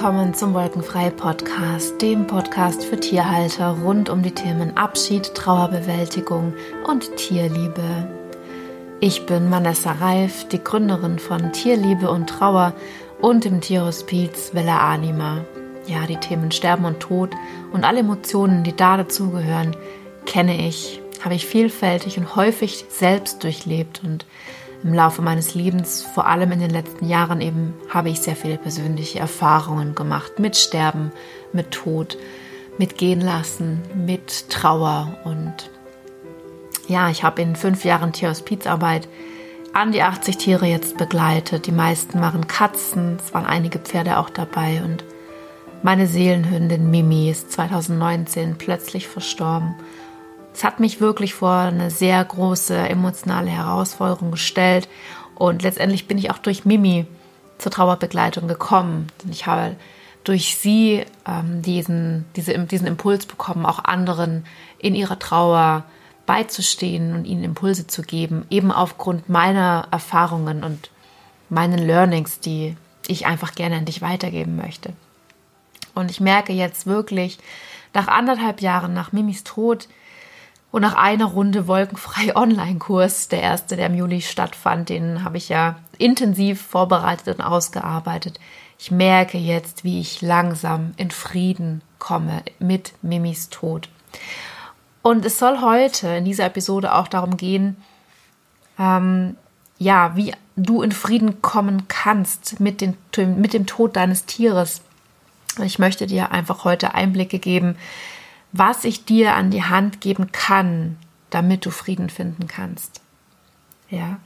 willkommen zum Wolkenfrei Podcast, dem Podcast für Tierhalter rund um die Themen Abschied, Trauerbewältigung und Tierliebe. Ich bin Vanessa Reif, die Gründerin von Tierliebe und Trauer und dem Tierhospiz Vella Anima. Ja, die Themen Sterben und Tod und alle Emotionen, die da dazugehören, kenne ich, habe ich vielfältig und häufig selbst durchlebt und im Laufe meines Lebens, vor allem in den letzten Jahren eben, habe ich sehr viele persönliche Erfahrungen gemacht mit Sterben, mit Tod, mit Gehen lassen, mit Trauer und ja, ich habe in fünf Jahren Tierhospizarbeit an die 80 Tiere jetzt begleitet. Die meisten waren Katzen, es waren einige Pferde auch dabei und meine Seelenhündin Mimi ist 2019 plötzlich verstorben. Es hat mich wirklich vor eine sehr große emotionale Herausforderung gestellt und letztendlich bin ich auch durch Mimi zur Trauerbegleitung gekommen. Ich habe durch sie ähm, diesen, diese, diesen Impuls bekommen, auch anderen in ihrer Trauer beizustehen und ihnen Impulse zu geben, eben aufgrund meiner Erfahrungen und meinen Learnings, die ich einfach gerne an dich weitergeben möchte. Und ich merke jetzt wirklich, nach anderthalb Jahren nach Mimis Tod, und nach einer Runde wolkenfrei Online-Kurs, der erste, der im Juli stattfand, den habe ich ja intensiv vorbereitet und ausgearbeitet. Ich merke jetzt, wie ich langsam in Frieden komme mit Mimis Tod. Und es soll heute in dieser Episode auch darum gehen, ähm, ja, wie du in Frieden kommen kannst mit, den, mit dem Tod deines Tieres. Ich möchte dir einfach heute Einblicke geben, was ich dir an die Hand geben kann, damit du Frieden finden kannst. Ja.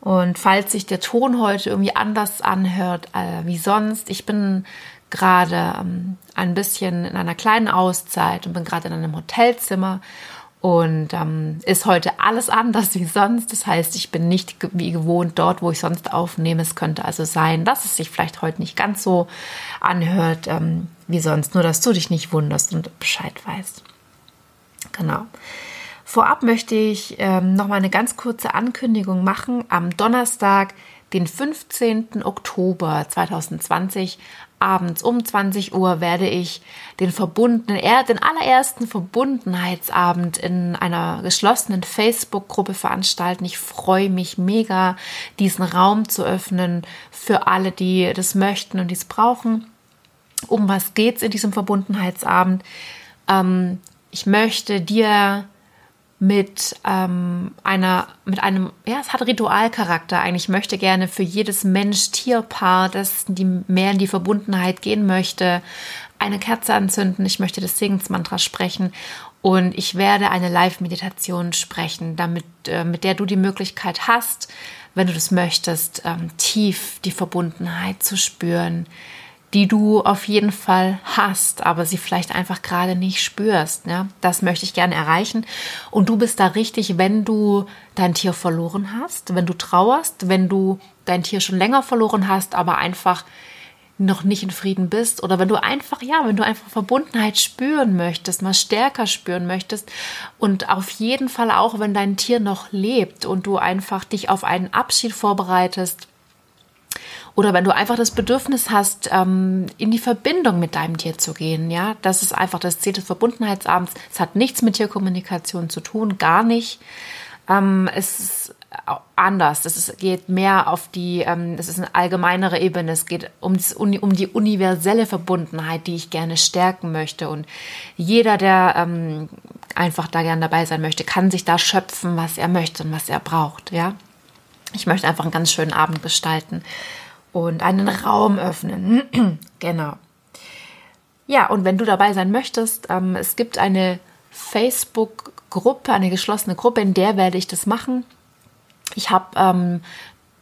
Und falls sich der Ton heute irgendwie anders anhört äh, wie sonst, ich bin gerade ähm, ein bisschen in einer kleinen Auszeit und bin gerade in einem Hotelzimmer und ähm, ist heute alles anders wie sonst. Das heißt, ich bin nicht wie gewohnt dort, wo ich sonst aufnehme. Es könnte also sein, dass es sich vielleicht heute nicht ganz so anhört ähm, wie sonst. Nur, dass du dich nicht wunderst und Bescheid weißt. Genau. Vorab möchte ich ähm, noch mal eine ganz kurze Ankündigung machen. Am Donnerstag, den 15. Oktober 2020, abends um 20 Uhr werde ich den verbundenen, den allerersten Verbundenheitsabend in einer geschlossenen Facebook-Gruppe veranstalten. Ich freue mich mega, diesen Raum zu öffnen für alle, die das möchten und dies brauchen. Um was geht's in diesem Verbundenheitsabend? Ähm, ich möchte dir mit ähm, einer, mit einem, ja, es hat Ritualcharakter eigentlich. Ich möchte gerne für jedes Mensch-Tier-Paar, das die mehr in die Verbundenheit gehen möchte, eine Kerze anzünden. Ich möchte das Segensmantra sprechen und ich werde eine Live-Meditation sprechen, damit, äh, mit der du die Möglichkeit hast, wenn du das möchtest, ähm, tief die Verbundenheit zu spüren, die du auf jeden Fall hast, aber sie vielleicht einfach gerade nicht spürst. Ja? Das möchte ich gerne erreichen. Und du bist da richtig, wenn du dein Tier verloren hast, wenn du trauerst, wenn du dein Tier schon länger verloren hast, aber einfach noch nicht in Frieden bist oder wenn du einfach, ja, wenn du einfach Verbundenheit spüren möchtest, mal stärker spüren möchtest und auf jeden Fall auch, wenn dein Tier noch lebt und du einfach dich auf einen Abschied vorbereitest, oder wenn du einfach das Bedürfnis hast, ähm, in die Verbindung mit deinem Tier zu gehen, ja, das ist einfach das Ziel des Verbundenheitsabends. Es hat nichts mit Tierkommunikation zu tun, gar nicht. Ähm, es ist anders. Es geht mehr auf die, ähm, es ist eine allgemeinere Ebene. Es geht um, das, um die universelle Verbundenheit, die ich gerne stärken möchte. Und jeder, der einfach da gerne dabei sein möchte, kann sich da schöpfen, was er möchte und was er braucht. Ja, ich möchte einfach einen ganz schönen Abend gestalten und einen Raum öffnen. genau. Ja, und wenn du dabei sein möchtest, ähm, es gibt eine Facebook-Gruppe, eine geschlossene Gruppe, in der werde ich das machen. Ich habe ähm,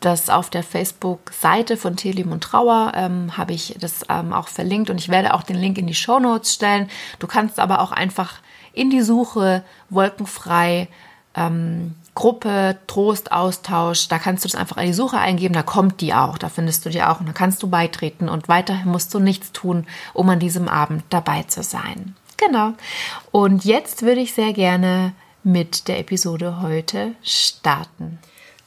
das auf der Facebook-Seite von Tierlieben und Trauer ähm, habe ich das ähm, auch verlinkt und ich werde auch den Link in die Show Notes stellen. Du kannst aber auch einfach in die Suche wolkenfrei ähm, Gruppe, Trost, Austausch, da kannst du das einfach in die Suche eingeben, da kommt die auch, da findest du die auch und da kannst du beitreten und weiterhin musst du nichts tun, um an diesem Abend dabei zu sein. Genau. Und jetzt würde ich sehr gerne mit der Episode heute starten.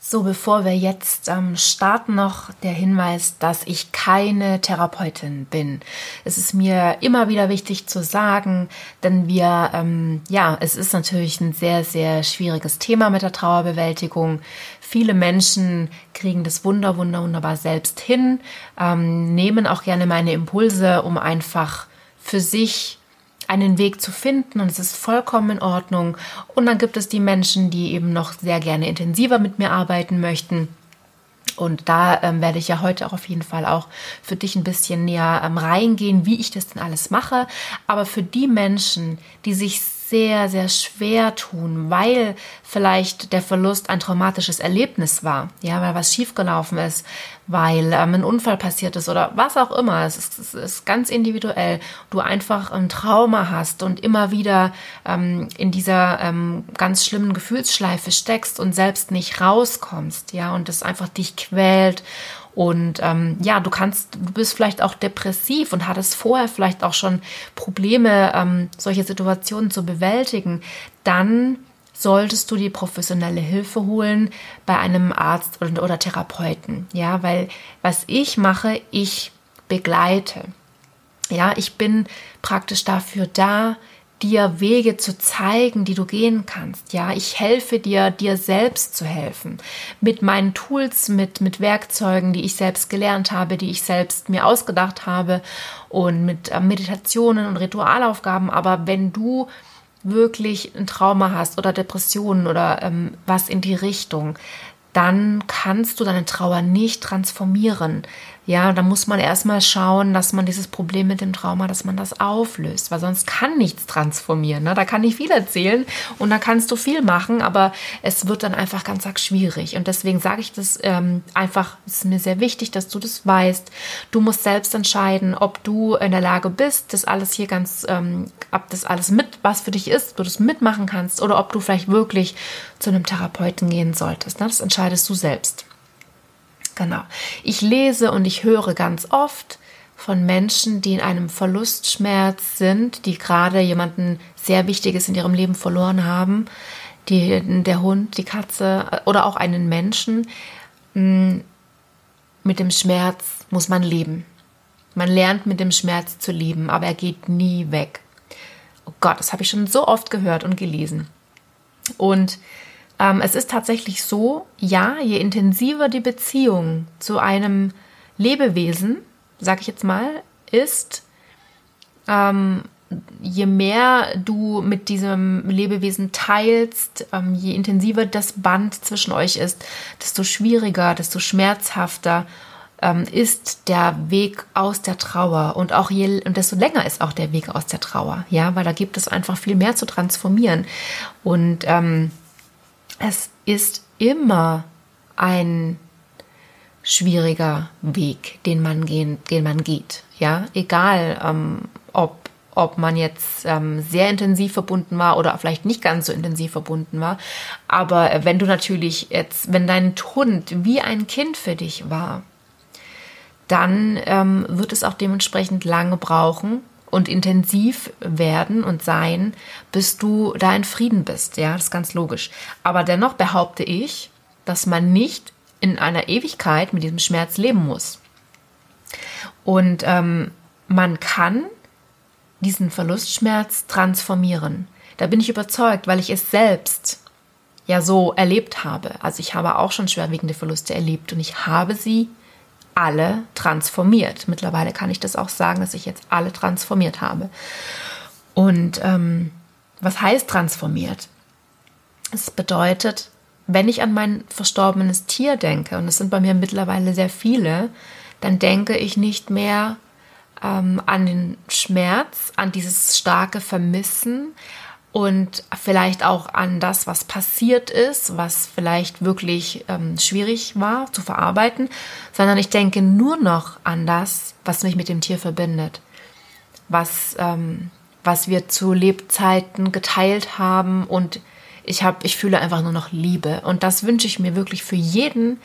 So, bevor wir jetzt ähm, starten, noch der Hinweis, dass ich keine Therapeutin bin. Es ist mir immer wieder wichtig zu sagen, denn wir, ähm, ja, es ist natürlich ein sehr, sehr schwieriges Thema mit der Trauerbewältigung. Viele Menschen kriegen das wunder, wunder, wunderbar selbst hin, ähm, nehmen auch gerne meine Impulse, um einfach für sich einen Weg zu finden und es ist vollkommen in Ordnung. Und dann gibt es die Menschen, die eben noch sehr gerne intensiver mit mir arbeiten möchten. Und da ähm, werde ich ja heute auch auf jeden Fall auch für dich ein bisschen näher ähm, reingehen, wie ich das denn alles mache. Aber für die Menschen, die sich sehr, sehr schwer tun, weil vielleicht der Verlust ein traumatisches Erlebnis war, ja, weil was schiefgelaufen ist, weil ähm, ein Unfall passiert ist oder was auch immer. Es ist, es ist ganz individuell. Du einfach ein Trauma hast und immer wieder ähm, in dieser ähm, ganz schlimmen Gefühlsschleife steckst und selbst nicht rauskommst, ja, und es einfach dich quält und ähm, ja, du kannst, du bist vielleicht auch depressiv und hattest vorher vielleicht auch schon Probleme, ähm, solche Situationen zu bewältigen. Dann solltest du die professionelle Hilfe holen bei einem Arzt oder, oder Therapeuten. Ja, weil was ich mache, ich begleite. Ja, ich bin praktisch dafür da, dir Wege zu zeigen, die du gehen kannst. Ja, ich helfe dir, dir selbst zu helfen. Mit meinen Tools, mit, mit Werkzeugen, die ich selbst gelernt habe, die ich selbst mir ausgedacht habe und mit äh, Meditationen und Ritualaufgaben. Aber wenn du wirklich ein Trauma hast oder Depressionen oder ähm, was in die Richtung, dann kannst du deine Trauer nicht transformieren. Ja, da muss man erstmal schauen, dass man dieses Problem mit dem Trauma, dass man das auflöst, weil sonst kann nichts transformieren. Ne? Da kann ich viel erzählen und da kannst du viel machen, aber es wird dann einfach ganz arg schwierig. Und deswegen sage ich das ähm, einfach, es ist mir sehr wichtig, dass du das weißt. Du musst selbst entscheiden, ob du in der Lage bist, das alles hier ganz, ähm, ob das alles mit, was für dich ist, du das mitmachen kannst oder ob du vielleicht wirklich zu einem Therapeuten gehen solltest. Ne? Das entscheidest du selbst. Genau. Ich lese und ich höre ganz oft von Menschen, die in einem Verlustschmerz sind, die gerade jemanden sehr Wichtiges in ihrem Leben verloren haben, die, der Hund, die Katze oder auch einen Menschen. Mm, mit dem Schmerz muss man leben. Man lernt mit dem Schmerz zu leben, aber er geht nie weg. Oh Gott, das habe ich schon so oft gehört und gelesen. Und ähm, es ist tatsächlich so, ja, je intensiver die Beziehung zu einem Lebewesen, sag ich jetzt mal, ist, ähm, je mehr du mit diesem Lebewesen teilst, ähm, je intensiver das Band zwischen euch ist, desto schwieriger, desto schmerzhafter ähm, ist der Weg aus der Trauer. Und auch je und desto länger ist auch der Weg aus der Trauer, ja, weil da gibt es einfach viel mehr zu transformieren. Und ähm, es ist immer ein schwieriger Weg, den man gehen, den man geht. Ja, egal, ähm, ob ob man jetzt ähm, sehr intensiv verbunden war oder vielleicht nicht ganz so intensiv verbunden war. Aber wenn du natürlich jetzt, wenn dein Hund wie ein Kind für dich war, dann ähm, wird es auch dementsprechend lange brauchen, und intensiv werden und sein, bis du da in Frieden bist. Ja, das ist ganz logisch. Aber dennoch behaupte ich, dass man nicht in einer Ewigkeit mit diesem Schmerz leben muss. Und ähm, man kann diesen Verlustschmerz transformieren. Da bin ich überzeugt, weil ich es selbst ja so erlebt habe. Also ich habe auch schon schwerwiegende Verluste erlebt und ich habe sie alle transformiert. Mittlerweile kann ich das auch sagen, dass ich jetzt alle transformiert habe. Und ähm, was heißt transformiert? Es bedeutet, wenn ich an mein verstorbenes Tier denke, und es sind bei mir mittlerweile sehr viele, dann denke ich nicht mehr ähm, an den Schmerz, an dieses starke Vermissen, und vielleicht auch an das, was passiert ist, was vielleicht wirklich ähm, schwierig war zu verarbeiten, sondern ich denke nur noch an das, was mich mit dem Tier verbindet, was, ähm, was wir zu Lebzeiten geteilt haben und ich habe, ich fühle einfach nur noch Liebe. Und das wünsche ich mir wirklich für jeden,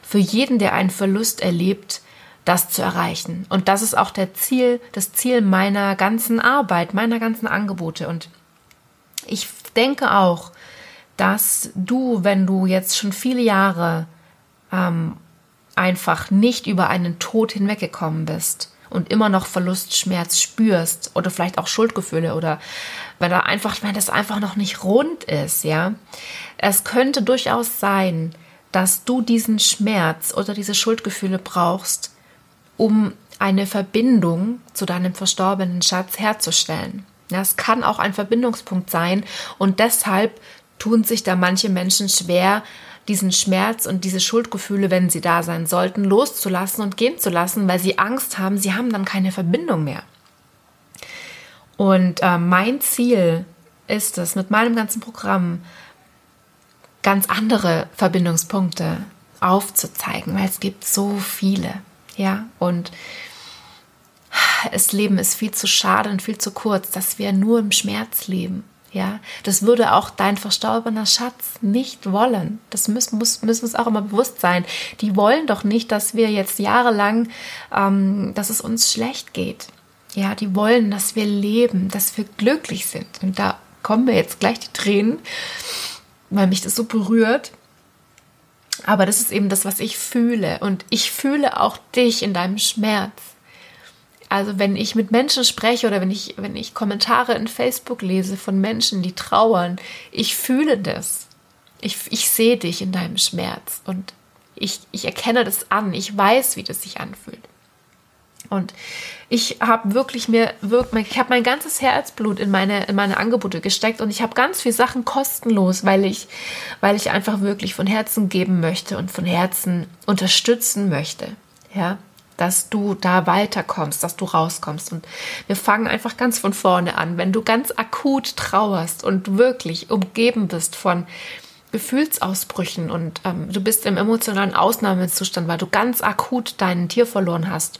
für jeden, der einen Verlust erlebt, das zu erreichen. Und das ist auch der Ziel, das Ziel meiner ganzen Arbeit, meiner ganzen Angebote. Und ich denke auch, dass du, wenn du jetzt schon viele Jahre ähm, einfach nicht über einen Tod hinweggekommen bist und immer noch Verlustschmerz spürst oder vielleicht auch Schuldgefühle oder wenn da einfach, wenn das einfach noch nicht rund ist, ja. Es könnte durchaus sein, dass du diesen Schmerz oder diese Schuldgefühle brauchst, um eine Verbindung zu deinem verstorbenen Schatz herzustellen. Ja, es kann auch ein Verbindungspunkt sein und deshalb tun sich da manche Menschen schwer, diesen Schmerz und diese Schuldgefühle, wenn sie da sein sollten, loszulassen und gehen zu lassen, weil sie Angst haben, sie haben dann keine Verbindung mehr. Und äh, mein Ziel ist es, mit meinem ganzen Programm ganz andere Verbindungspunkte aufzuzeigen, weil es gibt so viele, ja, und das Leben ist viel zu schade und viel zu kurz, dass wir nur im Schmerz leben. Ja, das würde auch dein verstorbener Schatz nicht wollen. Das müssen, muss, müssen uns auch immer bewusst sein. Die wollen doch nicht, dass wir jetzt jahrelang, ähm, dass es uns schlecht geht. Ja, die wollen, dass wir leben, dass wir glücklich sind. Und da kommen mir jetzt gleich die Tränen, weil mich das so berührt. Aber das ist eben das, was ich fühle. Und ich fühle auch dich in deinem Schmerz. Also wenn ich mit Menschen spreche oder wenn ich, wenn ich Kommentare in Facebook lese von Menschen, die trauern, ich fühle das. Ich, ich sehe dich in deinem Schmerz und ich, ich erkenne das an. Ich weiß, wie das sich anfühlt. Und ich habe wirklich mir, ich habe mein ganzes Herzblut in meine, in meine Angebote gesteckt und ich habe ganz viele Sachen kostenlos, weil ich, weil ich einfach wirklich von Herzen geben möchte und von Herzen unterstützen möchte. Ja, dass du da weiterkommst, dass du rauskommst. Und wir fangen einfach ganz von vorne an. Wenn du ganz akut trauerst und wirklich umgeben bist von Gefühlsausbrüchen und ähm, du bist im emotionalen Ausnahmezustand, weil du ganz akut dein Tier verloren hast,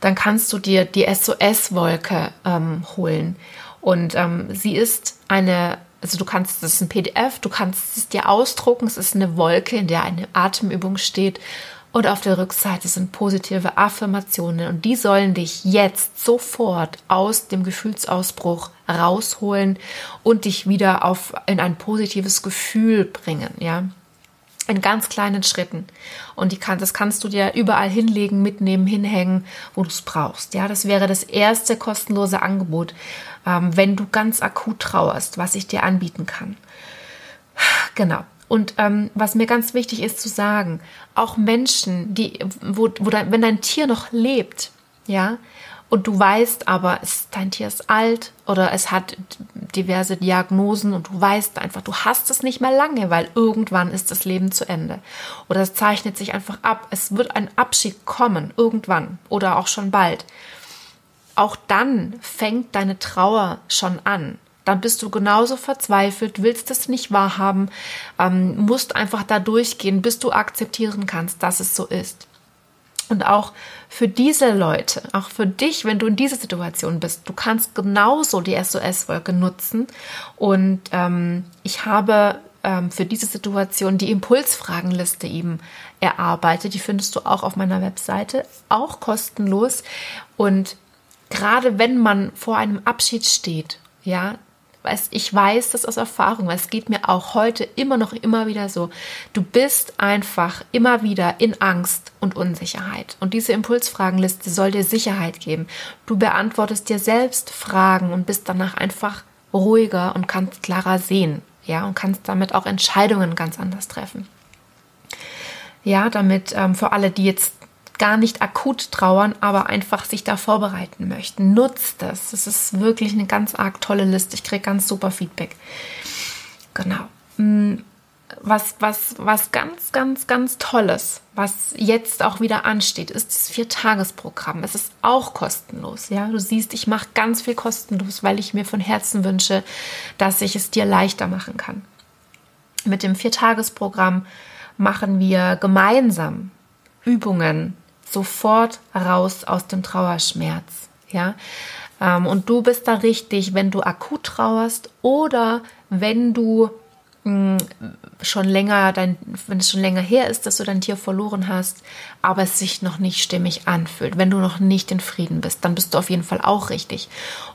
dann kannst du dir die SOS-Wolke ähm, holen. Und ähm, sie ist eine, also du kannst, das ist ein PDF, du kannst es dir ausdrucken, es ist eine Wolke, in der eine Atemübung steht und auf der Rückseite sind positive Affirmationen und die sollen dich jetzt sofort aus dem Gefühlsausbruch rausholen und dich wieder auf in ein positives Gefühl bringen, ja. In ganz kleinen Schritten. Und die kann, das kannst du dir überall hinlegen, mitnehmen, hinhängen, wo du es brauchst. Ja, das wäre das erste kostenlose Angebot, ähm, wenn du ganz akut trauerst, was ich dir anbieten kann. Genau. Und ähm, was mir ganz wichtig ist zu sagen, auch Menschen, die, wo, wo dein, wenn dein Tier noch lebt, ja, und du weißt aber, es, dein Tier ist alt oder es hat diverse Diagnosen und du weißt einfach, du hast es nicht mehr lange, weil irgendwann ist das Leben zu Ende. Oder es zeichnet sich einfach ab. Es wird ein Abschied kommen, irgendwann oder auch schon bald. Auch dann fängt deine Trauer schon an dann bist du genauso verzweifelt, willst es nicht wahrhaben, ähm, musst einfach da durchgehen, bis du akzeptieren kannst, dass es so ist. Und auch für diese Leute, auch für dich, wenn du in dieser Situation bist, du kannst genauso die SOS-Wolke nutzen. Und ähm, ich habe ähm, für diese Situation die Impulsfragenliste eben erarbeitet. Die findest du auch auf meiner Webseite, auch kostenlos. Und gerade wenn man vor einem Abschied steht, ja, ich weiß das aus Erfahrung, weil es geht mir auch heute immer noch immer wieder so. Du bist einfach immer wieder in Angst und Unsicherheit. Und diese Impulsfragenliste soll dir Sicherheit geben. Du beantwortest dir selbst Fragen und bist danach einfach ruhiger und kannst klarer sehen. Ja, und kannst damit auch Entscheidungen ganz anders treffen. Ja, damit ähm, für alle, die jetzt gar nicht akut trauern, aber einfach sich da vorbereiten möchten. Nutzt das. Das ist wirklich eine ganz arg tolle Liste. Ich kriege ganz super Feedback. Genau. Mm, was, was, was ganz, ganz, ganz Tolles, was jetzt auch wieder ansteht, ist das Viertagesprogramm. Es ist auch kostenlos. Ja, du siehst, ich mache ganz viel kostenlos, weil ich mir von Herzen wünsche, dass ich es dir leichter machen kann. Mit dem Viertagesprogramm machen wir gemeinsam Übungen sofort raus aus dem Trauerschmerz. Ja, ähm, und du bist da richtig, wenn du akut trauerst oder wenn du hm, schon länger, dein, wenn es schon länger her ist, dass du dein Tier verloren hast, aber es sich noch nicht stimmig anfühlt, wenn du noch nicht in Frieden bist, dann bist du auf jeden Fall auch richtig.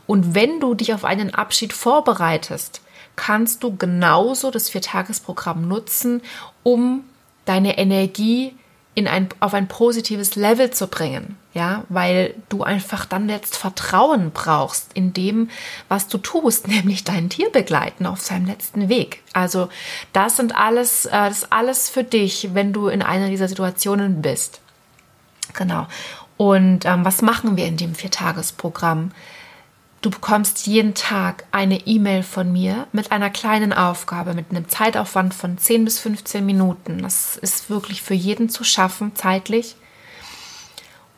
Und wenn du dich auf einen Abschied vorbereitest, kannst du genauso das Viertagesprogramm nutzen, um deine Energie in ein, auf ein positives Level zu bringen, ja, weil du einfach dann jetzt Vertrauen brauchst in dem, was du tust, nämlich dein Tier begleiten auf seinem letzten Weg. Also das sind alles, äh, das ist alles für dich, wenn du in einer dieser Situationen bist. Genau. Und ähm, was machen wir in dem Viertagesprogramm? Du bekommst jeden Tag eine E-Mail von mir mit einer kleinen Aufgabe, mit einem Zeitaufwand von 10 bis 15 Minuten. Das ist wirklich für jeden zu schaffen, zeitlich.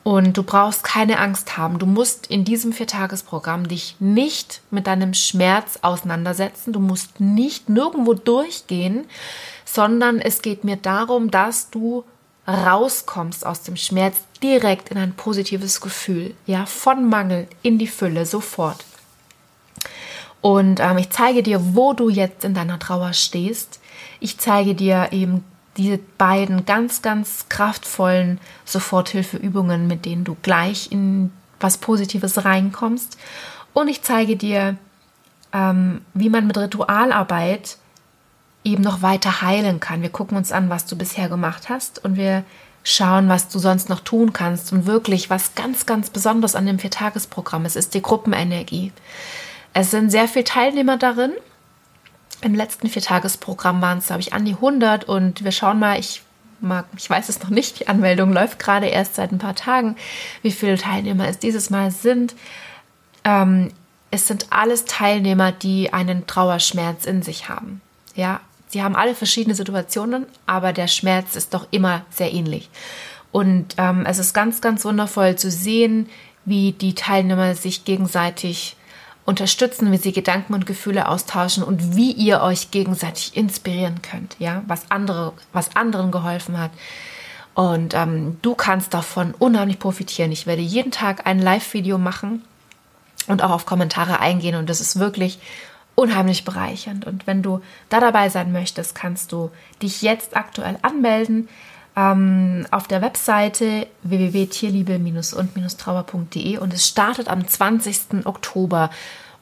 Und du brauchst keine Angst haben. Du musst in diesem Viertagesprogramm dich nicht mit deinem Schmerz auseinandersetzen. Du musst nicht nirgendwo durchgehen, sondern es geht mir darum, dass du rauskommst aus dem Schmerz direkt in ein positives Gefühl, ja, von Mangel in die Fülle sofort. Und ähm, ich zeige dir, wo du jetzt in deiner Trauer stehst. Ich zeige dir eben diese beiden ganz, ganz kraftvollen Soforthilfeübungen, mit denen du gleich in was Positives reinkommst. Und ich zeige dir, ähm, wie man mit Ritualarbeit eben noch weiter heilen kann. Wir gucken uns an, was du bisher gemacht hast und wir schauen, was du sonst noch tun kannst. Und wirklich, was ganz, ganz besonders an dem Viertagesprogramm ist, ist die Gruppenenergie. Es sind sehr viele Teilnehmer darin. Im letzten Viertagesprogramm waren es, glaube ich, an die 100 und wir schauen mal, ich mag, ich weiß es noch nicht, die Anmeldung läuft gerade erst seit ein paar Tagen, wie viele Teilnehmer es dieses Mal sind. Ähm, es sind alles Teilnehmer, die einen Trauerschmerz in sich haben. Ja, sie haben alle verschiedene Situationen, aber der Schmerz ist doch immer sehr ähnlich. Und ähm, es ist ganz, ganz wundervoll zu sehen, wie die Teilnehmer sich gegenseitig unterstützen, wie sie Gedanken und Gefühle austauschen und wie ihr euch gegenseitig inspirieren könnt, ja, was andere, was anderen geholfen hat. Und ähm, du kannst davon unheimlich profitieren. Ich werde jeden Tag ein Live-Video machen und auch auf Kommentare eingehen. Und das ist wirklich unheimlich bereichernd. Und wenn du da dabei sein möchtest, kannst du dich jetzt aktuell anmelden ähm, auf der Webseite www.tierliebe-und-trauer.de und es startet am 20. Oktober.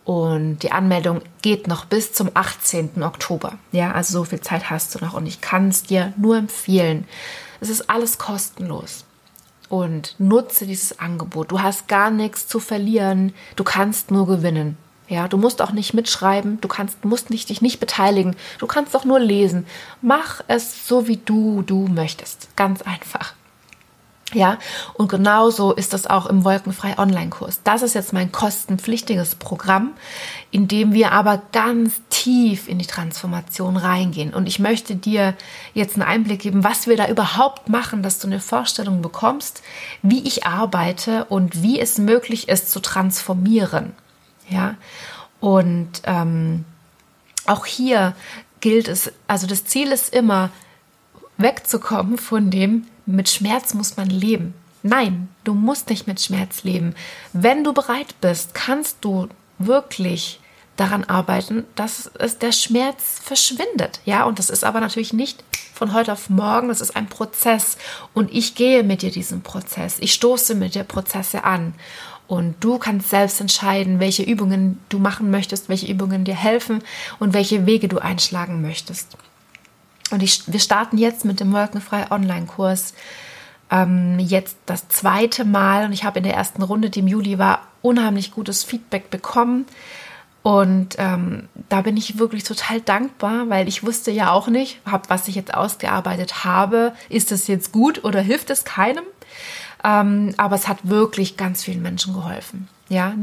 Und die Anmeldung geht noch bis zum 18. Oktober. Ja, also so viel Zeit hast du noch. Und ich kann es dir nur empfehlen. Es ist alles kostenlos. Und nutze dieses Angebot. Du hast gar nichts zu verlieren. Du kannst nur gewinnen. Ja, du musst auch nicht mitschreiben, du kannst, musst nicht, dich nicht beteiligen, du kannst doch nur lesen. Mach es so, wie du, du möchtest. Ganz einfach. Ja, und genauso ist das auch im Wolkenfrei Online-Kurs. Das ist jetzt mein kostenpflichtiges Programm, in dem wir aber ganz tief in die Transformation reingehen. Und ich möchte dir jetzt einen Einblick geben, was wir da überhaupt machen, dass du eine Vorstellung bekommst, wie ich arbeite und wie es möglich ist zu transformieren. Ja, und ähm, auch hier gilt es, also das Ziel ist immer, wegzukommen von dem, mit Schmerz muss man leben. Nein, du musst nicht mit Schmerz leben. Wenn du bereit bist, kannst du wirklich daran arbeiten, dass es der Schmerz verschwindet. Ja, und das ist aber natürlich nicht von heute auf morgen, das ist ein Prozess und ich gehe mit dir diesen Prozess. Ich stoße mit dir Prozesse an. Und du kannst selbst entscheiden, welche Übungen du machen möchtest, welche Übungen dir helfen und welche Wege du einschlagen möchtest. Und ich, wir starten jetzt mit dem Wolkenfrei Online-Kurs. Ähm, jetzt das zweite Mal und ich habe in der ersten Runde, die im Juli war, unheimlich gutes Feedback bekommen. Und ähm, da bin ich wirklich total dankbar, weil ich wusste ja auch nicht, hab, was ich jetzt ausgearbeitet habe, ist es jetzt gut oder hilft es keinem? Ähm, aber es hat wirklich ganz vielen Menschen geholfen. Ja,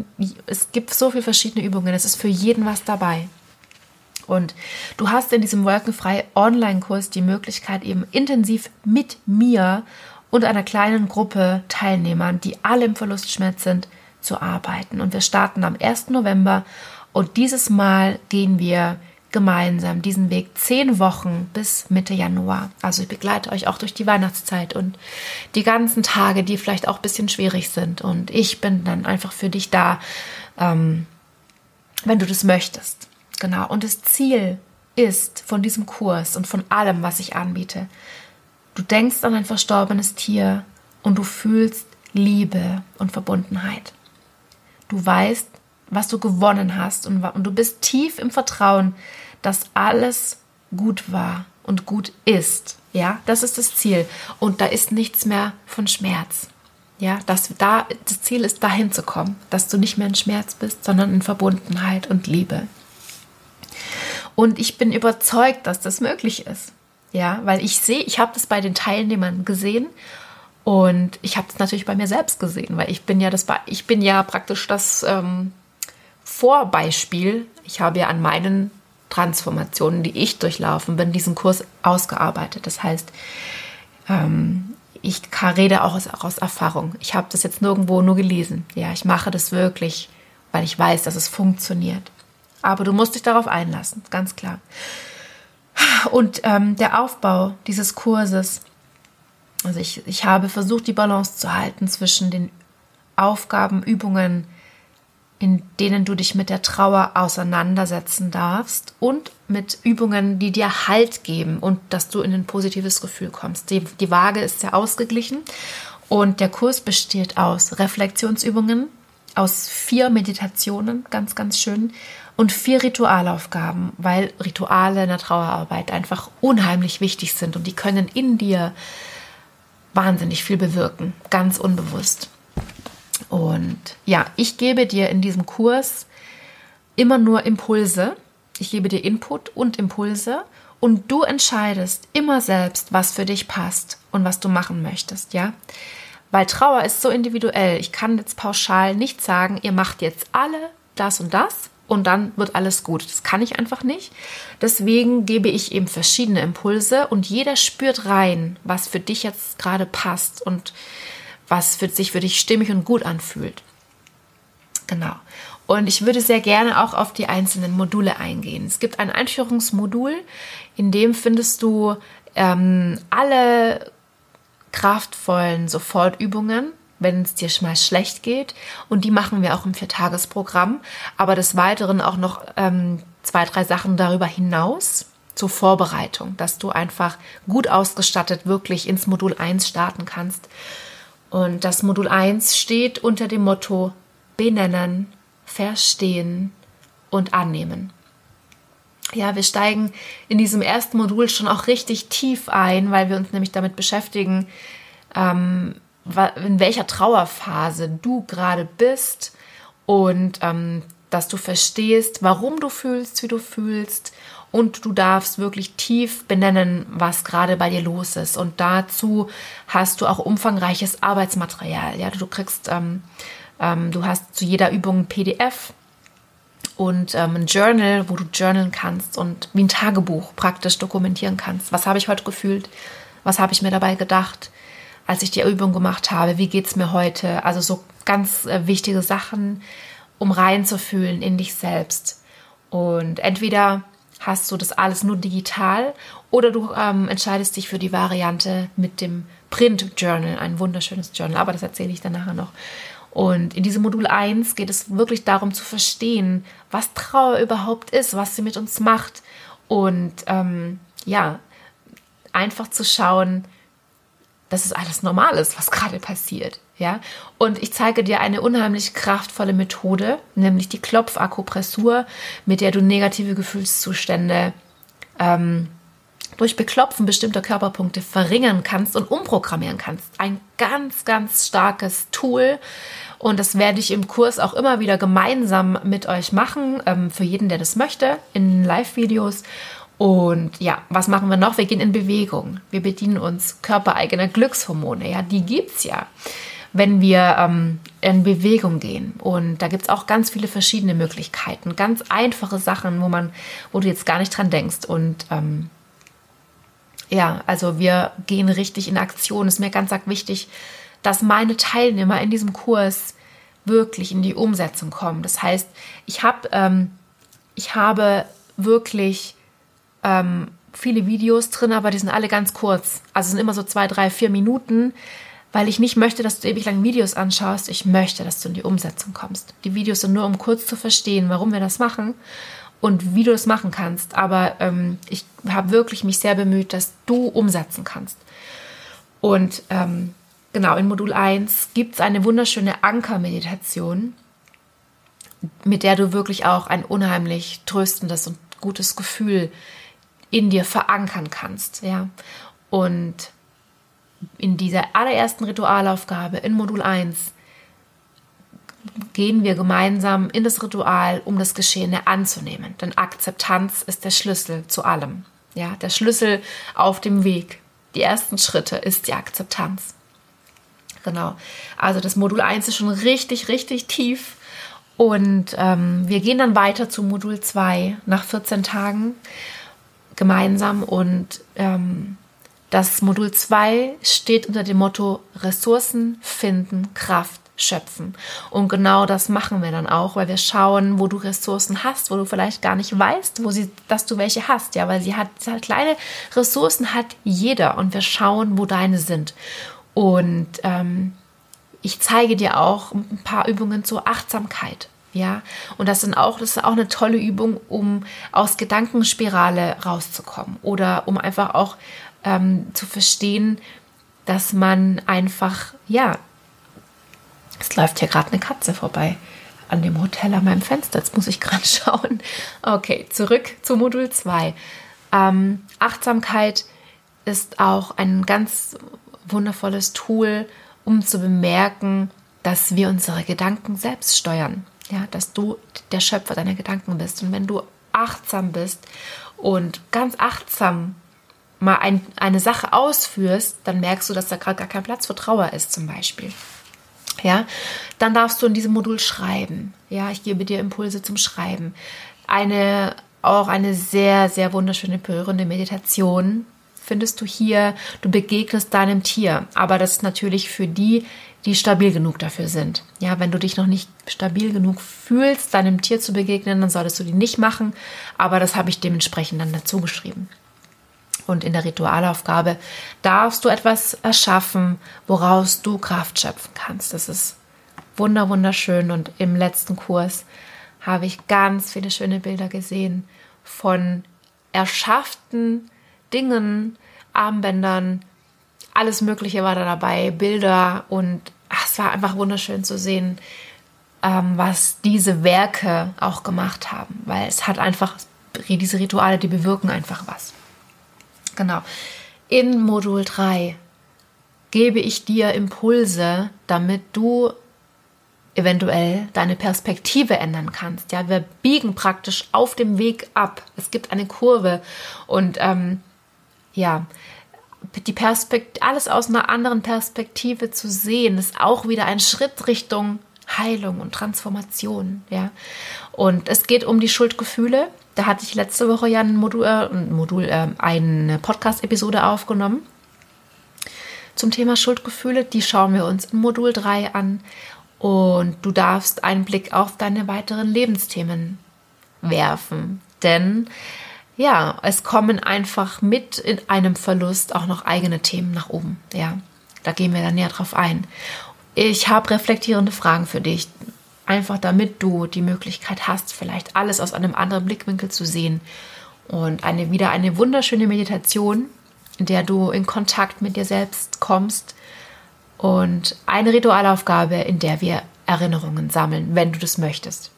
es gibt so viele verschiedene Übungen. Es ist für jeden was dabei. Und du hast in diesem Wolkenfrei Online-Kurs die Möglichkeit, eben intensiv mit mir und einer kleinen Gruppe Teilnehmern, die alle im Verlustschmerz sind, zu arbeiten. Und wir starten am 1. November und dieses Mal gehen wir gemeinsam diesen Weg zehn Wochen bis Mitte Januar. Also ich begleite euch auch durch die Weihnachtszeit und die ganzen Tage, die vielleicht auch ein bisschen schwierig sind. Und ich bin dann einfach für dich da, ähm, wenn du das möchtest. Genau. Und das Ziel ist von diesem Kurs und von allem, was ich anbiete, du denkst an ein verstorbenes Tier und du fühlst Liebe und Verbundenheit. Du weißt, was du gewonnen hast und, und du bist tief im Vertrauen, dass alles gut war und gut ist. Ja, das ist das Ziel. Und da ist nichts mehr von Schmerz. Ja, dass da, das Ziel ist, dahin zu kommen, dass du nicht mehr in Schmerz bist, sondern in Verbundenheit und Liebe. Und ich bin überzeugt, dass das möglich ist. Ja, weil ich sehe, ich habe das bei den Teilnehmern gesehen und ich habe es natürlich bei mir selbst gesehen, weil ich bin ja das, ich bin ja praktisch das ähm, Vorbeispiel. Ich habe ja an meinen Transformationen, die ich durchlaufen bin, diesen Kurs ausgearbeitet. Das heißt, ähm, ich rede auch aus, auch aus Erfahrung. Ich habe das jetzt nirgendwo nur gelesen. Ja, ich mache das wirklich, weil ich weiß, dass es funktioniert. Aber du musst dich darauf einlassen, ganz klar. Und ähm, der Aufbau dieses Kurses, also ich, ich habe versucht, die Balance zu halten zwischen den Aufgaben, Übungen, in denen du dich mit der Trauer auseinandersetzen darfst und mit Übungen, die dir Halt geben und dass du in ein positives Gefühl kommst. Die, die Waage ist sehr ausgeglichen und der Kurs besteht aus Reflexionsübungen, aus vier Meditationen, ganz, ganz schön, und vier Ritualaufgaben, weil Rituale in der Trauerarbeit einfach unheimlich wichtig sind und die können in dir wahnsinnig viel bewirken, ganz unbewusst. Und ja, ich gebe dir in diesem Kurs immer nur Impulse. Ich gebe dir Input und Impulse und du entscheidest immer selbst, was für dich passt und was du machen möchtest, ja? Weil Trauer ist so individuell. Ich kann jetzt pauschal nicht sagen, ihr macht jetzt alle das und das und dann wird alles gut. Das kann ich einfach nicht. Deswegen gebe ich eben verschiedene Impulse und jeder spürt rein, was für dich jetzt gerade passt und was für sich für dich stimmig und gut anfühlt. Genau. Und ich würde sehr gerne auch auf die einzelnen Module eingehen. Es gibt ein Einführungsmodul, in dem findest du ähm, alle kraftvollen Sofortübungen, wenn es dir mal schlecht geht. Und die machen wir auch im Viertagesprogramm. Aber des Weiteren auch noch ähm, zwei, drei Sachen darüber hinaus zur Vorbereitung, dass du einfach gut ausgestattet wirklich ins Modul 1 starten kannst. Und das Modul 1 steht unter dem Motto Benennen, Verstehen und Annehmen. Ja, wir steigen in diesem ersten Modul schon auch richtig tief ein, weil wir uns nämlich damit beschäftigen, ähm, in welcher Trauerphase du gerade bist und ähm, dass du verstehst, warum du fühlst, wie du fühlst und du darfst wirklich tief benennen, was gerade bei dir los ist. Und dazu hast du auch umfangreiches Arbeitsmaterial. Ja, du kriegst, ähm, ähm, du hast zu jeder Übung ein PDF und ähm, ein Journal, wo du journalen kannst und wie ein Tagebuch praktisch dokumentieren kannst. Was habe ich heute gefühlt? Was habe ich mir dabei gedacht, als ich die Übung gemacht habe? Wie geht es mir heute? Also so ganz äh, wichtige Sachen, um reinzufühlen in dich selbst. Und entweder hast du das alles nur digital oder du ähm, entscheidest dich für die Variante mit dem Print Journal, ein wunderschönes Journal, aber das erzähle ich dann nachher noch. Und in diesem Modul 1 geht es wirklich darum zu verstehen, was Trauer überhaupt ist, was sie mit uns macht und ähm, ja, einfach zu schauen, dass es alles normal ist, was gerade passiert. Ja? Und ich zeige dir eine unheimlich kraftvolle Methode, nämlich die Klopfakupressur, mit der du negative Gefühlszustände ähm, durch Beklopfen bestimmter Körperpunkte verringern kannst und umprogrammieren kannst. Ein ganz, ganz starkes Tool. Und das werde ich im Kurs auch immer wieder gemeinsam mit euch machen, ähm, für jeden, der das möchte, in Live-Videos. Und ja, was machen wir noch? Wir gehen in Bewegung. Wir bedienen uns körpereigener Glückshormone. Ja, die gibt's ja wenn wir ähm, in Bewegung gehen. Und da gibt es auch ganz viele verschiedene Möglichkeiten, ganz einfache Sachen, wo man, wo du jetzt gar nicht dran denkst. Und ähm, ja, also wir gehen richtig in Aktion. Es ist mir ganz arg wichtig, dass meine Teilnehmer in diesem Kurs wirklich in die Umsetzung kommen. Das heißt, ich habe ähm, ich habe wirklich ähm, viele Videos drin, aber die sind alle ganz kurz. Also sind immer so zwei, drei, vier Minuten weil ich nicht möchte, dass du ewig lang Videos anschaust. Ich möchte, dass du in die Umsetzung kommst. Die Videos sind nur, um kurz zu verstehen, warum wir das machen und wie du das machen kannst. Aber ähm, ich habe wirklich mich sehr bemüht, dass du umsetzen kannst. Und ähm, genau, in Modul 1 gibt es eine wunderschöne Ankermeditation. mit der du wirklich auch ein unheimlich tröstendes und gutes Gefühl in dir verankern kannst, ja. Und in dieser allerersten Ritualaufgabe in Modul 1 gehen wir gemeinsam in das Ritual, um das Geschehene anzunehmen. Denn Akzeptanz ist der Schlüssel zu allem. Ja, der Schlüssel auf dem Weg. Die ersten Schritte ist die Akzeptanz. Genau. Also das Modul 1 ist schon richtig, richtig tief. Und ähm, wir gehen dann weiter zu Modul 2 nach 14 Tagen gemeinsam. Und ähm, das Modul 2 steht unter dem Motto Ressourcen finden, Kraft schöpfen. Und genau das machen wir dann auch, weil wir schauen, wo du Ressourcen hast, wo du vielleicht gar nicht weißt, wo sie, dass du welche hast, ja, weil sie hat, sie hat kleine Ressourcen hat jeder und wir schauen, wo deine sind. Und ähm, ich zeige dir auch ein paar Übungen zur Achtsamkeit. Ja, und das sind auch, das ist auch eine tolle Übung, um aus Gedankenspirale rauszukommen oder um einfach auch ähm, zu verstehen, dass man einfach, ja, es läuft hier gerade eine Katze vorbei an dem Hotel an meinem Fenster. Jetzt muss ich gerade schauen. Okay, zurück zu Modul 2. Ähm, Achtsamkeit ist auch ein ganz wundervolles Tool, um zu bemerken, dass wir unsere Gedanken selbst steuern. Ja, dass du der Schöpfer deiner Gedanken bist. Und wenn du achtsam bist und ganz achtsam mal ein, eine Sache ausführst, dann merkst du, dass da gerade gar kein Platz für Trauer ist, zum Beispiel ja, dann darfst du in diesem Modul schreiben. Ja, ich gebe dir Impulse zum Schreiben. Eine, auch eine sehr, sehr wunderschöne, berührende Meditation findest du hier. Du begegnest deinem Tier, aber das ist natürlich für die, die stabil genug dafür sind. Ja, wenn du dich noch nicht stabil genug fühlst, deinem Tier zu begegnen, dann solltest du die nicht machen, aber das habe ich dementsprechend dann dazu geschrieben. Und in der Ritualaufgabe darfst du etwas erschaffen, woraus du Kraft schöpfen kannst. Das ist wunder wunderschön und im letzten Kurs habe ich ganz viele schöne Bilder gesehen von erschafften Dingen, Armbändern, alles Mögliche war da dabei, Bilder und ach, es war einfach wunderschön zu sehen, ähm, was diese Werke auch gemacht haben, weil es hat einfach diese Rituale, die bewirken einfach was. Genau. In Modul 3 gebe ich dir Impulse, damit du eventuell deine Perspektive ändern kannst. Ja, wir biegen praktisch auf dem Weg ab. Es gibt eine Kurve und ähm, ja, die Perspektive, alles aus einer anderen Perspektive zu sehen, ist auch wieder ein Schritt Richtung Heilung und Transformation. Ja, und es geht um die Schuldgefühle. Da hatte ich letzte Woche ja ein Modul, äh, ein Modul äh, eine Podcast-Episode aufgenommen zum Thema Schuldgefühle. Die schauen wir uns in Modul 3 an. Und du darfst einen Blick auf deine weiteren Lebensthemen werfen. Denn ja, es kommen einfach mit in einem Verlust auch noch eigene Themen nach oben. Ja, da gehen wir dann näher drauf ein. Ich habe reflektierende Fragen für dich einfach damit du die Möglichkeit hast, vielleicht alles aus einem anderen Blickwinkel zu sehen. Und eine, wieder eine wunderschöne Meditation, in der du in Kontakt mit dir selbst kommst. Und eine Ritualaufgabe, in der wir Erinnerungen sammeln, wenn du das möchtest.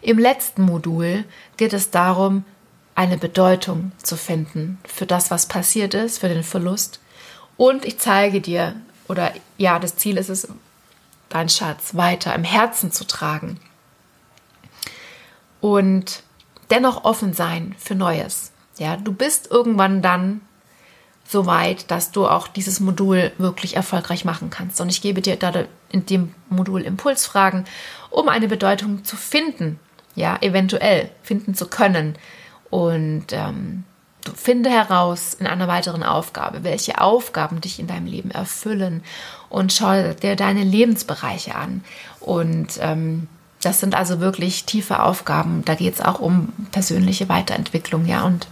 Im letzten Modul geht es darum, eine Bedeutung zu finden für das, was passiert ist, für den Verlust. Und ich zeige dir, oder ja, das Ziel ist es, dein Schatz weiter im Herzen zu tragen. Und dennoch offen sein für Neues. Ja, du bist irgendwann dann so weit, dass du auch dieses Modul wirklich erfolgreich machen kannst. Und ich gebe dir da in dem Modul Impulsfragen, um eine Bedeutung zu finden, ja, eventuell finden zu können. Und ähm, finde heraus in einer weiteren Aufgabe, welche Aufgaben dich in deinem Leben erfüllen und schau dir deine Lebensbereiche an. Und ähm, das sind also wirklich tiefe Aufgaben. Da geht es auch um persönliche Weiterentwicklung, ja. Und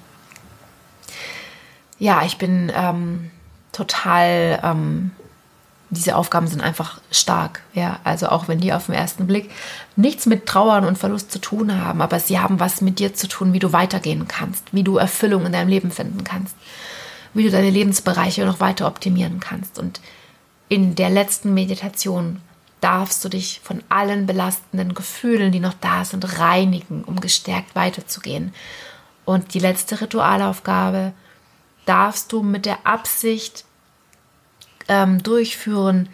ja, ich bin ähm, total, ähm, diese Aufgaben sind einfach stark, ja. Also auch wenn die auf den ersten Blick nichts mit Trauern und Verlust zu tun haben, aber sie haben was mit dir zu tun, wie du weitergehen kannst, wie du Erfüllung in deinem Leben finden kannst, wie du deine Lebensbereiche noch weiter optimieren kannst. Und in der letzten Meditation darfst du dich von allen belastenden Gefühlen, die noch da sind, reinigen, um gestärkt weiterzugehen. Und die letzte Ritualaufgabe darfst du mit der Absicht ähm, durchführen,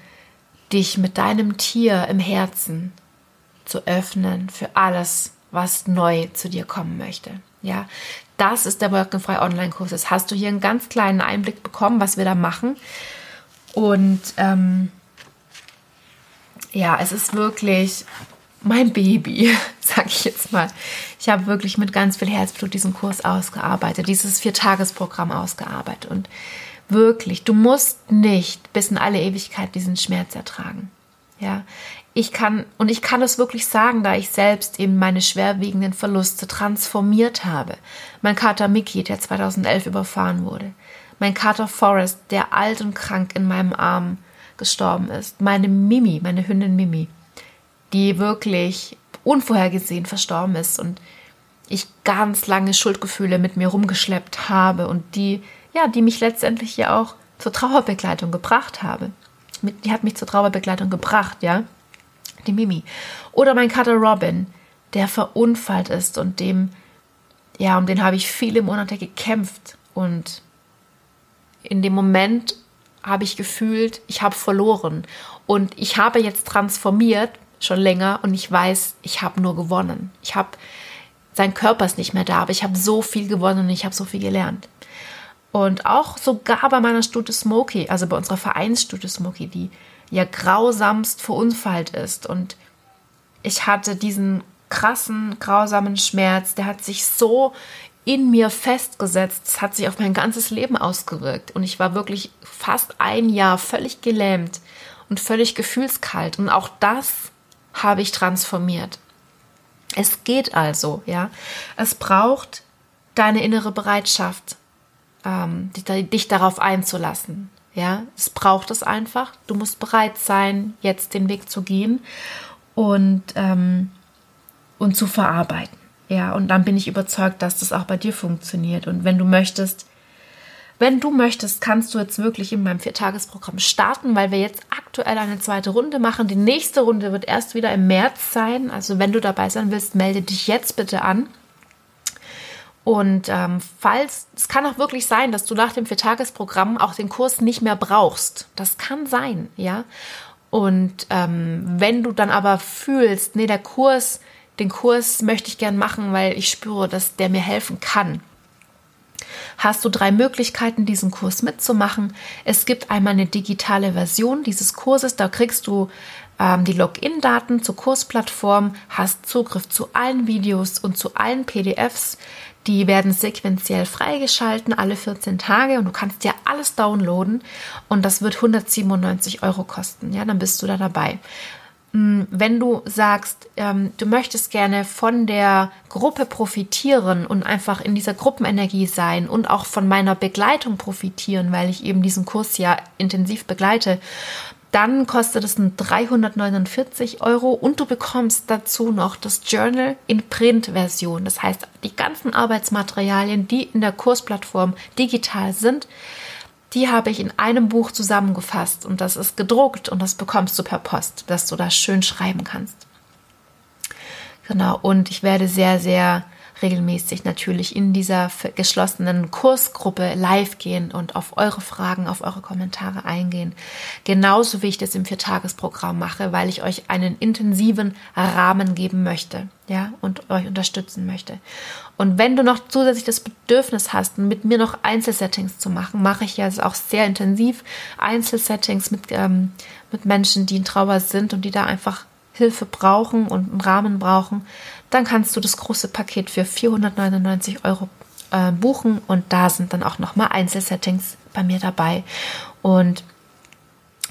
dich mit deinem Tier im Herzen zu öffnen für alles, was neu zu dir kommen möchte. Ja, das ist der Wolkenfrei Online-Kurs. Jetzt hast du hier einen ganz kleinen Einblick bekommen, was wir da machen. Und ähm, ja, es ist wirklich mein Baby, sag ich jetzt mal. Ich habe wirklich mit ganz viel Herzblut diesen Kurs ausgearbeitet, dieses Viertagesprogramm ausgearbeitet. Und wirklich, du musst nicht bis in alle Ewigkeit diesen Schmerz ertragen. Ja, ich kann, und ich kann es wirklich sagen, da ich selbst eben meine schwerwiegenden Verluste transformiert habe. Mein Kater Mickey, der 2011 überfahren wurde. Mein Kater Forrest, der alt und krank in meinem Arm gestorben ist. Meine Mimi, meine Hündin Mimi, die wirklich unvorhergesehen verstorben ist und ich ganz lange Schuldgefühle mit mir rumgeschleppt habe und die, ja, die mich letztendlich ja auch zur Trauerbegleitung gebracht habe. Die hat mich zur Trauerbegleitung gebracht, ja die Mimi. Oder mein Kater Robin, der verunfallt ist und dem, ja, um den habe ich viele Monate gekämpft. Und in dem Moment habe ich gefühlt, ich habe verloren. Und ich habe jetzt transformiert, schon länger, und ich weiß, ich habe nur gewonnen. Ich habe, sein Körper ist nicht mehr da, aber ich habe so viel gewonnen und ich habe so viel gelernt. Und auch sogar bei meiner Stute Smokey, also bei unserer Vereinsstute Smokey, die ja grausamst verunfallt ist. Und ich hatte diesen krassen, grausamen Schmerz, der hat sich so in mir festgesetzt, es hat sich auf mein ganzes Leben ausgewirkt. Und ich war wirklich fast ein Jahr völlig gelähmt und völlig gefühlskalt. Und auch das habe ich transformiert. Es geht also, ja. Es braucht deine innere Bereitschaft, ähm, dich, darauf einzulassen. Ja, es braucht es einfach. Du musst bereit sein, jetzt den Weg zu gehen und, ähm, und zu verarbeiten. Ja, und dann bin ich überzeugt, dass das auch bei dir funktioniert. Und wenn du möchtest, wenn du möchtest, kannst du jetzt wirklich in meinem Viertagesprogramm starten, weil wir jetzt aktuell eine zweite Runde machen. Die nächste Runde wird erst wieder im März sein. Also wenn du dabei sein willst, melde dich jetzt bitte an. Und ähm, falls, es kann auch wirklich sein, dass du nach dem Viertagesprogramm auch den Kurs nicht mehr brauchst. Das kann sein, ja. Und ähm, wenn du dann aber fühlst, nee, der Kurs, den Kurs möchte ich gern machen, weil ich spüre, dass der mir helfen kann, hast du drei Möglichkeiten, diesen Kurs mitzumachen. Es gibt einmal eine digitale Version dieses Kurses, da kriegst du ähm, die Login-Daten zur Kursplattform, hast Zugriff zu allen Videos und zu allen PDFs. Die werden sequenziell freigeschalten alle 14 Tage und du kannst ja alles downloaden und das wird 197 Euro kosten. Ja, dann bist du da dabei. Mm, wenn du sagst, ähm, du möchtest gerne von der Gruppe profitieren und einfach in dieser Gruppenenergie sein und auch von meiner Begleitung profitieren, weil ich eben diesen Kurs ja intensiv begleite, dann kostet es 349 Euro und du bekommst dazu noch das Journal in Print-Version. Das heißt, die ganzen Arbeitsmaterialien, die in der Kursplattform digital sind, die habe ich in einem Buch zusammengefasst und das ist gedruckt und das bekommst du per Post, dass du das schön schreiben kannst. Genau, und ich werde sehr, sehr regelmäßig natürlich in dieser geschlossenen Kursgruppe live gehen und auf eure Fragen, auf eure Kommentare eingehen. Genauso wie ich das im Viertagesprogramm mache, weil ich euch einen intensiven Rahmen geben möchte, ja, und euch unterstützen möchte. Und wenn du noch zusätzlich das Bedürfnis hast, mit mir noch Einzelsettings zu machen, mache ich ja auch sehr intensiv Einzelsettings mit, ähm, mit Menschen, die in Trauer sind und die da einfach Hilfe brauchen und einen Rahmen brauchen, dann kannst du das große Paket für 499 Euro äh, buchen und da sind dann auch nochmal Einzelsettings bei mir dabei. Und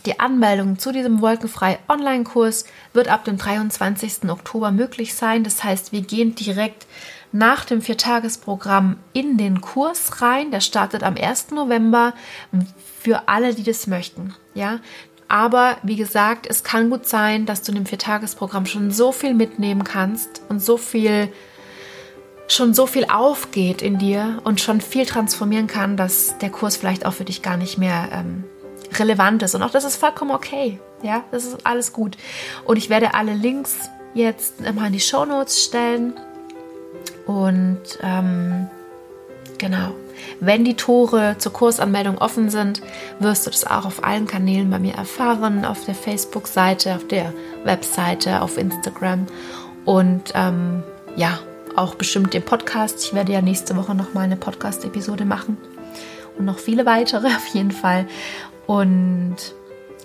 die Anmeldung zu diesem Wolkenfrei Online-Kurs wird ab dem 23. Oktober möglich sein. Das heißt, wir gehen direkt nach dem Viertagesprogramm in den Kurs rein. Der startet am 1. November für alle, die das möchten. Ja, aber wie gesagt, es kann gut sein, dass du in dem Viertagesprogramm schon so viel mitnehmen kannst und so viel, schon so viel aufgeht in dir und schon viel transformieren kann, dass der Kurs vielleicht auch für dich gar nicht mehr ähm, relevant ist. Und auch das ist vollkommen okay. Ja, das ist alles gut. Und ich werde alle Links jetzt immer in die Show Notes stellen. Und ähm, genau. Wenn die Tore zur Kursanmeldung offen sind, wirst du das auch auf allen Kanälen bei mir erfahren, auf der Facebook-Seite, auf der Webseite, auf Instagram und ähm, ja, auch bestimmt den Podcast. Ich werde ja nächste Woche noch mal eine Podcast-Episode machen und noch viele weitere auf jeden Fall. Und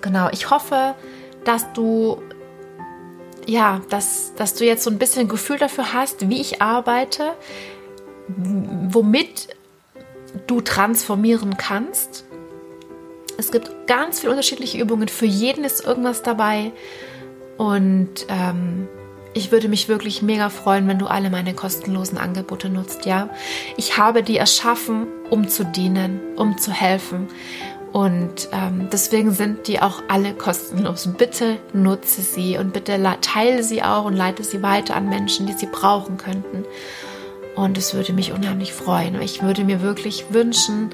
genau, ich hoffe, dass du ja, dass, dass du jetzt so ein bisschen Gefühl dafür hast, wie ich arbeite, womit du transformieren kannst. Es gibt ganz viele unterschiedliche Übungen. Für jeden ist irgendwas dabei. Und ähm, ich würde mich wirklich mega freuen, wenn du alle meine kostenlosen Angebote nutzt, ja. Ich habe die erschaffen, um zu dienen, um zu helfen. Und ähm, deswegen sind die auch alle kostenlos. Bitte nutze sie und bitte teile sie auch und leite sie weiter an Menschen, die sie brauchen könnten. Und es würde mich unheimlich freuen. Ich würde mir wirklich wünschen,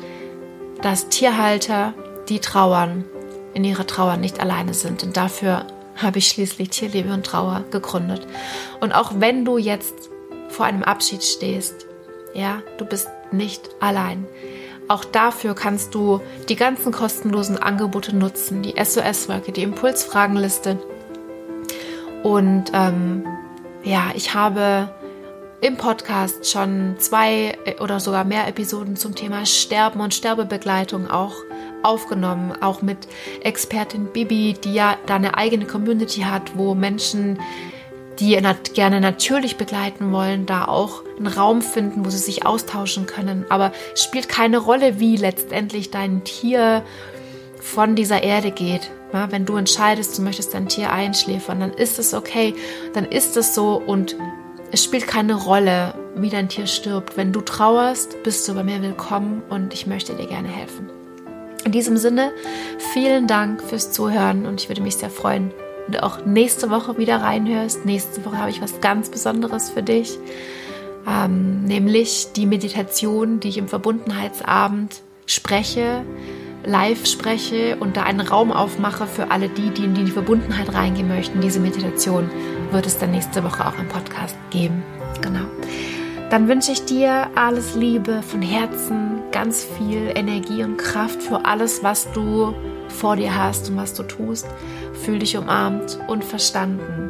dass Tierhalter, die trauern, in ihrer Trauer nicht alleine sind. Und dafür habe ich schließlich Tierliebe und Trauer gegründet. Und auch wenn du jetzt vor einem Abschied stehst, ja, du bist nicht allein. Auch dafür kannst du die ganzen kostenlosen Angebote nutzen, die SOS-Wolke, die Impulsfragenliste. Und ähm, ja, ich habe im Podcast schon zwei äh, oder sogar mehr Episoden zum Thema Sterben und Sterbebegleitung auch aufgenommen, auch mit Expertin Bibi, die ja da eine eigene Community hat, wo Menschen, die gerne natürlich begleiten wollen, da auch einen Raum finden, wo sie sich austauschen können. Aber es spielt keine Rolle, wie letztendlich dein Tier von dieser Erde geht. Ja, wenn du entscheidest, du möchtest dein Tier einschläfern, dann ist es okay, dann ist es so und es spielt keine Rolle, wie dein Tier stirbt. Wenn du trauerst, bist du bei mir willkommen und ich möchte dir gerne helfen. In diesem Sinne, vielen Dank fürs Zuhören und ich würde mich sehr freuen, wenn du auch nächste Woche wieder reinhörst. Nächste Woche habe ich was ganz Besonderes für dich, ähm, nämlich die Meditation, die ich im Verbundenheitsabend spreche live spreche und da einen Raum aufmache für alle die, die in die Verbundenheit reingehen möchten. Diese Meditation wird es dann nächste Woche auch im Podcast geben. Genau. Dann wünsche ich dir alles Liebe von Herzen, ganz viel Energie und Kraft für alles, was du vor dir hast und was du tust. Fühl dich umarmt und verstanden.